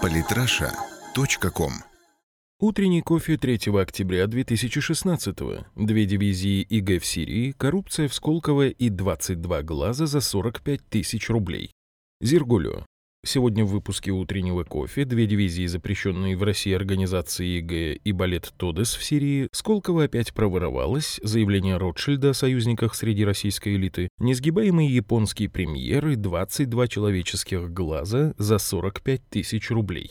PolitRussia.com Утренний кофе 3 октября 2016 Две дивизии ИГ в Сирии, коррупция в Сколково и 22 глаза за 45 тысяч рублей. Zergulio. Сегодня в выпуске утреннего кофе две дивизии, запрещенные в России организации ИГ и балет Тодес в Сирии, Сколково опять проворовалась, заявление Ротшильда о союзниках среди российской элиты, несгибаемый японский премьер и 22 человеческих глаза за 45 тысяч рублей.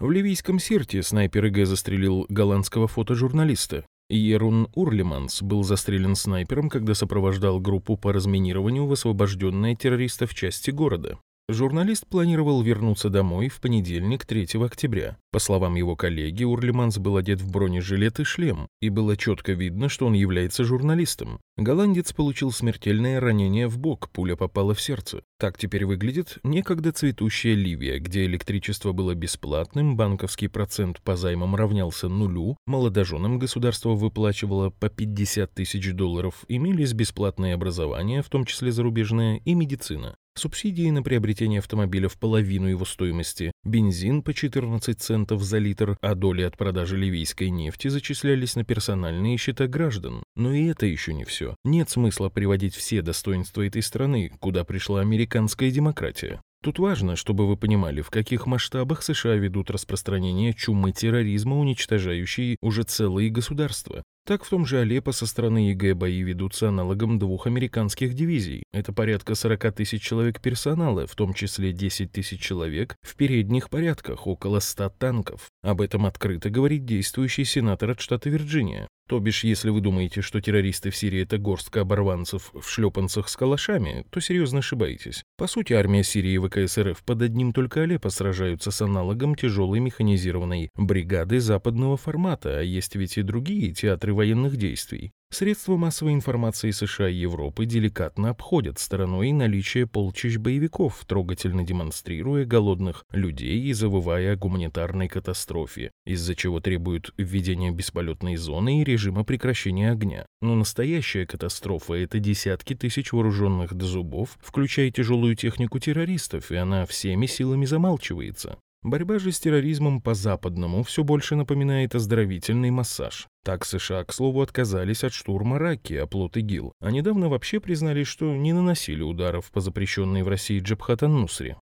В ливийском Сирте снайпер ИГ застрелил голландского фотожурналиста. Ерун Урлиманс был застрелен снайпером, когда сопровождал группу по разминированию в освобожденной террористов части города. Журналист планировал вернуться домой в понедельник, 3 октября. По словам его коллеги, Урлиманс был одет в бронежилет и шлем, и было четко видно, что он является журналистом. Голландец получил смертельное ранение в бок, пуля попала в сердце. Так теперь выглядит некогда цветущая Ливия, где электричество было бесплатным, банковский процент по займам равнялся нулю, молодоженам государство выплачивало по 50 тысяч долларов, имелись бесплатное образование, в том числе зарубежное, и медицина. Субсидии на приобретение автомобиля в половину его стоимости, бензин по 14 центов за литр, а доли от продажи ливийской нефти зачислялись на персональные счета граждан. Но и это еще не все. Нет смысла приводить все достоинства этой страны, куда пришла американская демократия. Тут важно, чтобы вы понимали, в каких масштабах США ведут распространение чумы терроризма, уничтожающей уже целые государства. Так в том же Алеппо со стороны ИГ бои ведутся аналогом двух американских дивизий. Это порядка 40 тысяч человек персонала, в том числе 10 тысяч человек в передних порядках, около 100 танков. Об этом открыто говорит действующий сенатор от штата Вирджиния. То бишь, если вы думаете, что террористы в Сирии это горстка оборванцев в шлепанцах с калашами, то серьезно ошибаетесь. По сути, армия Сирии и ВКСРФ под одним только Алеппо сражаются с аналогом тяжелой механизированной бригады западного формата, а есть ведь и другие театры военных действий. Средства массовой информации США и Европы деликатно обходят стороной наличие полчищ боевиков, трогательно демонстрируя голодных людей и завывая о гуманитарной катастрофе, из-за чего требуют введения бесполетной зоны и режима прекращения огня. Но настоящая катастрофа – это десятки тысяч вооруженных до зубов, включая тяжелую технику террористов, и она всеми силами замалчивается. Борьба же с терроризмом по-западному все больше напоминает оздоровительный массаж. Так США, к слову, отказались от штурма Раки, оплот ИГИЛ, а недавно вообще признались, что не наносили ударов по запрещенной в России Джабхат-ан-Нусре.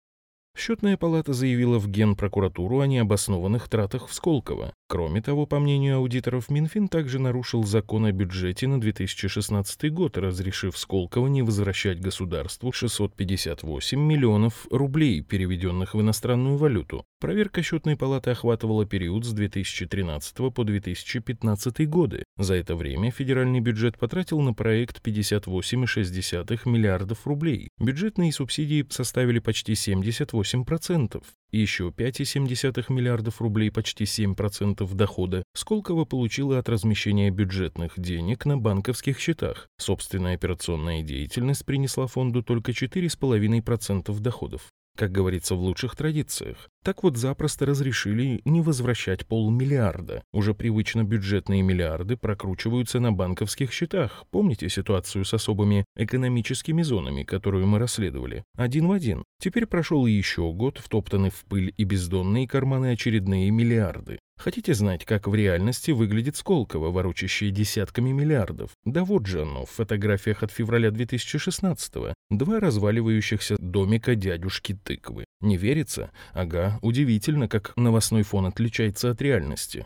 Счетная палата заявила в Генпрокуратуру о необоснованных тратах в Сколково. Кроме того, по мнению аудиторов, Минфин также нарушил закон о бюджете на 2016 год, разрешив Сколково не возвращать государству 658 миллионов рублей, переведенных в иностранную валюту. Проверка счетной палаты охватывала период с 2013 по 2015 годы. За это время федеральный бюджет потратил на проект 58,6 миллиардов рублей. Бюджетные субсидии составили почти 78%. Еще 5,7 миллиардов рублей, почти 7% дохода, Сколково получила от размещения бюджетных денег на банковских счетах. Собственная операционная деятельность принесла фонду только 4,5% доходов как говорится в лучших традициях. Так вот запросто разрешили не возвращать полмиллиарда. Уже привычно бюджетные миллиарды прокручиваются на банковских счетах. Помните ситуацию с особыми экономическими зонами, которую мы расследовали? Один в один. Теперь прошел еще год, втоптаны в пыль и бездонные карманы очередные миллиарды. Хотите знать, как в реальности выглядит Сколково, ворочащее десятками миллиардов? Да вот же оно, в фотографиях от февраля 2016-го. Два разваливающихся домика дядюшки тыквы. Не верится? Ага, удивительно, как новостной фон отличается от реальности.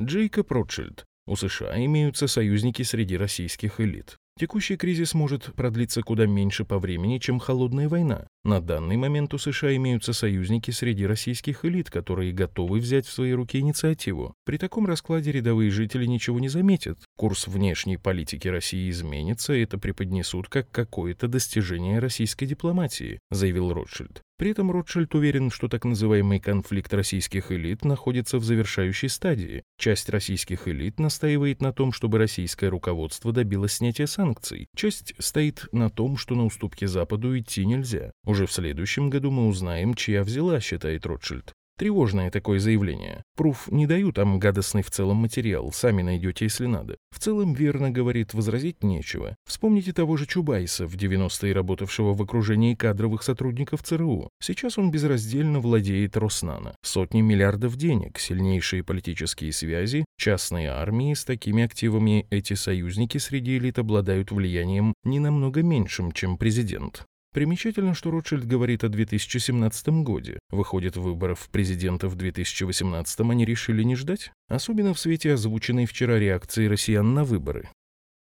Джейкоб Ротшильд. У США имеются союзники среди российских элит. Текущий кризис может продлиться куда меньше по времени, чем холодная война. На данный момент у США имеются союзники среди российских элит, которые готовы взять в свои руки инициативу. При таком раскладе рядовые жители ничего не заметят. Курс внешней политики России изменится, и это преподнесут как какое-то достижение российской дипломатии, заявил Ротшильд. При этом Ротшильд уверен, что так называемый конфликт российских элит находится в завершающей стадии. Часть российских элит настаивает на том, чтобы российское руководство добилось снятия санкций. Часть стоит на том, что на уступки Западу идти нельзя. Уже в следующем году мы узнаем, чья взяла, считает Ротшильд. Тревожное такое заявление. Пруф не дают, там гадостный в целом материал, сами найдете, если надо. В целом верно, говорит, возразить нечего. Вспомните того же Чубайса, в 90-е работавшего в окружении кадровых сотрудников ЦРУ. Сейчас он безраздельно владеет Роснано. Сотни миллиардов денег, сильнейшие политические связи, частные армии с такими активами эти союзники среди элит обладают влиянием не намного меньшим, чем президент. Примечательно, что Ротшильд говорит о 2017 годе. Выходит, выборов президента в 2018 они решили не ждать? Особенно в свете озвученной вчера реакции россиян на выборы.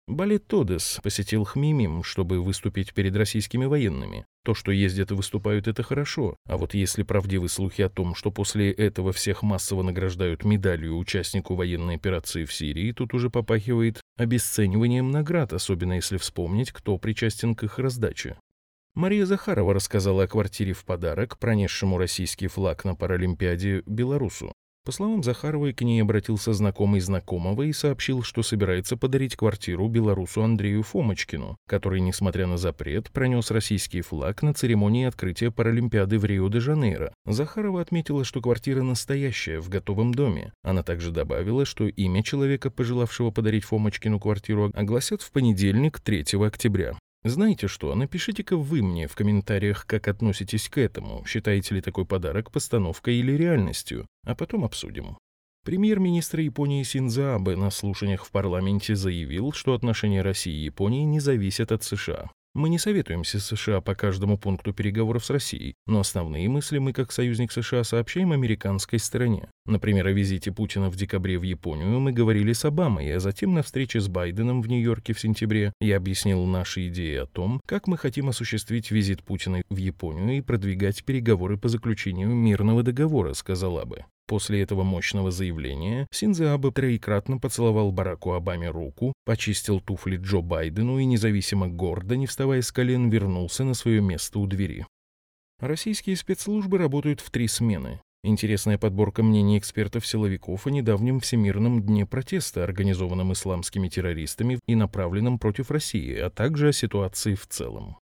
Балет Тодес посетил Хмимим, чтобы выступить перед российскими военными. То, что ездят и выступают, это хорошо. А вот если правдивы слухи о том, что после этого всех массово награждают медалью участнику военной операции в Сирии, тут уже попахивает обесцениванием наград, особенно если вспомнить, кто причастен к их раздаче. Мария Захарова рассказала о квартире в подарок, пронесшему российский флаг на Паралимпиаде белорусу. По словам Захаровой, к ней обратился знакомый знакомого и сообщил, что собирается подарить квартиру белорусу Андрею Фомочкину, который, несмотря на запрет, пронес российский флаг на церемонии открытия Паралимпиады в Рио-де-Жанейро. Захарова отметила, что квартира настоящая, в готовом доме. Она также добавила, что имя человека, пожелавшего подарить Фомочкину квартиру, огласят в понедельник, 3 октября. Знаете что, напишите-ка вы мне в комментариях, как относитесь к этому, считаете ли такой подарок постановкой или реальностью, а потом обсудим. Премьер-министр Японии Синдзо Абе на слушаниях в парламенте заявил, что отношения России и Японии не зависят от США. Мы не советуемся с США по каждому пункту переговоров с Россией, но основные мысли мы как союзник США сообщаем американской стороне. Например, о визите Путина в декабре в Японию мы говорили с Обамой, а затем на встрече с Байденом в Нью-Йорке в сентябре я объяснил наши идеи о том, как мы хотим осуществить визит Путина в Японию и продвигать переговоры по заключению мирного договора, сказала бы. После этого мощного заявления Синзе Абе троекратно поцеловал Бараку Обаме руку, почистил туфли Джо Байдену и независимо гордо, не вставая с колен, вернулся на свое место у двери. Российские спецслужбы работают в три смены. Интересная подборка мнений экспертов-силовиков о недавнем Всемирном дне протеста, организованном исламскими террористами и направленном против России, а также о ситуации в целом.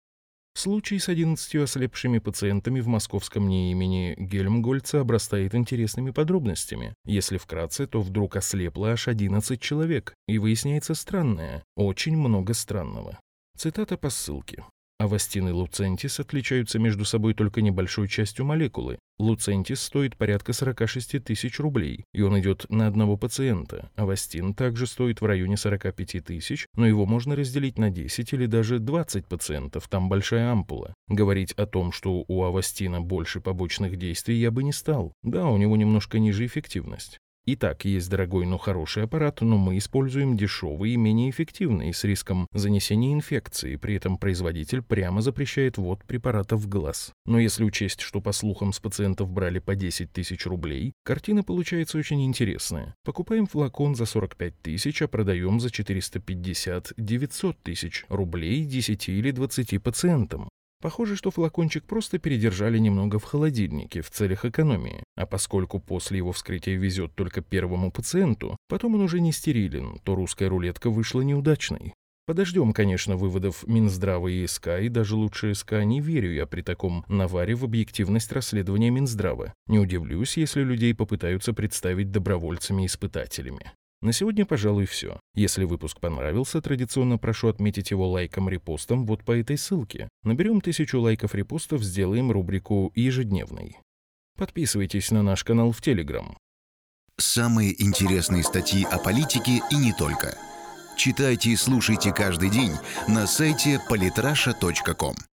Случай с 11 ослепшими пациентами в московском НИИ имени Гельмгольца обрастает интересными подробностями. Если вкратце, то вдруг ослепло аж 11 человек, и выясняется странное, очень много странного. Цитата по ссылке. Авастин и луцентис отличаются между собой только небольшой частью молекулы. Луцентис стоит порядка 46 тысяч рублей, и он идет на одного пациента. Авастин также стоит в районе 45 тысяч, но его можно разделить на 10 или даже 20 пациентов, там большая ампула. Говорить о том, что у Авастина больше побочных действий, я бы не стал. Да, у него немножко ниже эффективность. Итак, есть дорогой, но хороший аппарат, но мы используем дешевый и менее эффективный, с риском занесения инфекции, при этом производитель прямо запрещает ввод препарата в глаз. Но если учесть, что по слухам с пациентов брали по 10 тысяч рублей, картина получается очень интересная. Покупаем флакон за 45 тысяч, а продаем за 450-900 тысяч рублей 10 или 20 пациентам. Похоже, что флакончик просто передержали немного в холодильнике в целях экономии, а поскольку после его вскрытия везет только первому пациенту, потом он уже не стерилен, то русская рулетка вышла неудачной. Подождем, конечно, выводов Минздрава и СК, и даже лучше СК не верю я при таком наваре в объективность расследования Минздрава. Не удивлюсь, если людей попытаются представить добровольцами-испытателями. На сегодня, пожалуй, все. Если выпуск понравился, традиционно прошу отметить его лайком-репостом вот по этой ссылке. Наберем тысячу лайков-репостов, сделаем рубрику «Ежедневный». Подписывайтесь на наш канал в Телеграм. Самые интересные статьи о политике и не только. Читайте и слушайте каждый день на сайте polytrasha.com.